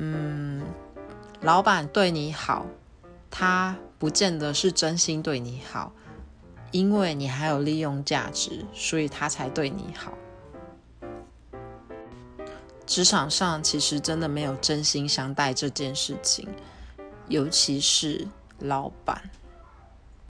嗯老板对你好他不见得是真心对你好因为你还有利用价值所以他才对你好。职场上其实真的没有真心相待这件事情尤其是老板。